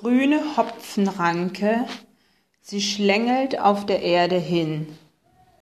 Grüne Hopfenranke, sie schlängelt auf der Erde hin.